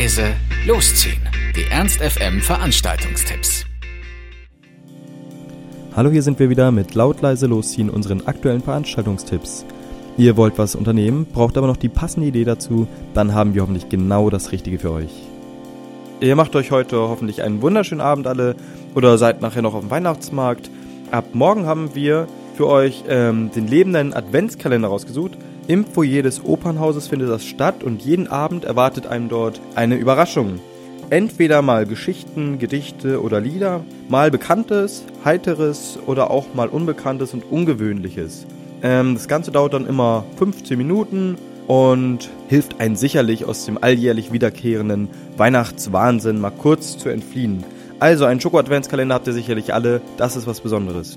leise, losziehen. Die Ernst FM Veranstaltungstipps. Hallo, hier sind wir wieder mit laut leise losziehen unseren aktuellen Veranstaltungstipps. Ihr wollt was unternehmen, braucht aber noch die passende Idee dazu, dann haben wir hoffentlich genau das Richtige für euch. Ihr macht euch heute hoffentlich einen wunderschönen Abend alle oder seid nachher noch auf dem Weihnachtsmarkt. Ab morgen haben wir für euch ähm, den lebenden Adventskalender rausgesucht. Im Foyer des Opernhauses findet das statt und jeden Abend erwartet einem dort eine Überraschung. Entweder mal Geschichten, Gedichte oder Lieder, mal Bekanntes, Heiteres oder auch mal Unbekanntes und Ungewöhnliches. Ähm, das Ganze dauert dann immer 15 Minuten und hilft einen sicherlich aus dem alljährlich wiederkehrenden Weihnachtswahnsinn mal kurz zu entfliehen. Also einen Schoko-Adventskalender habt ihr sicherlich alle, das ist was Besonderes.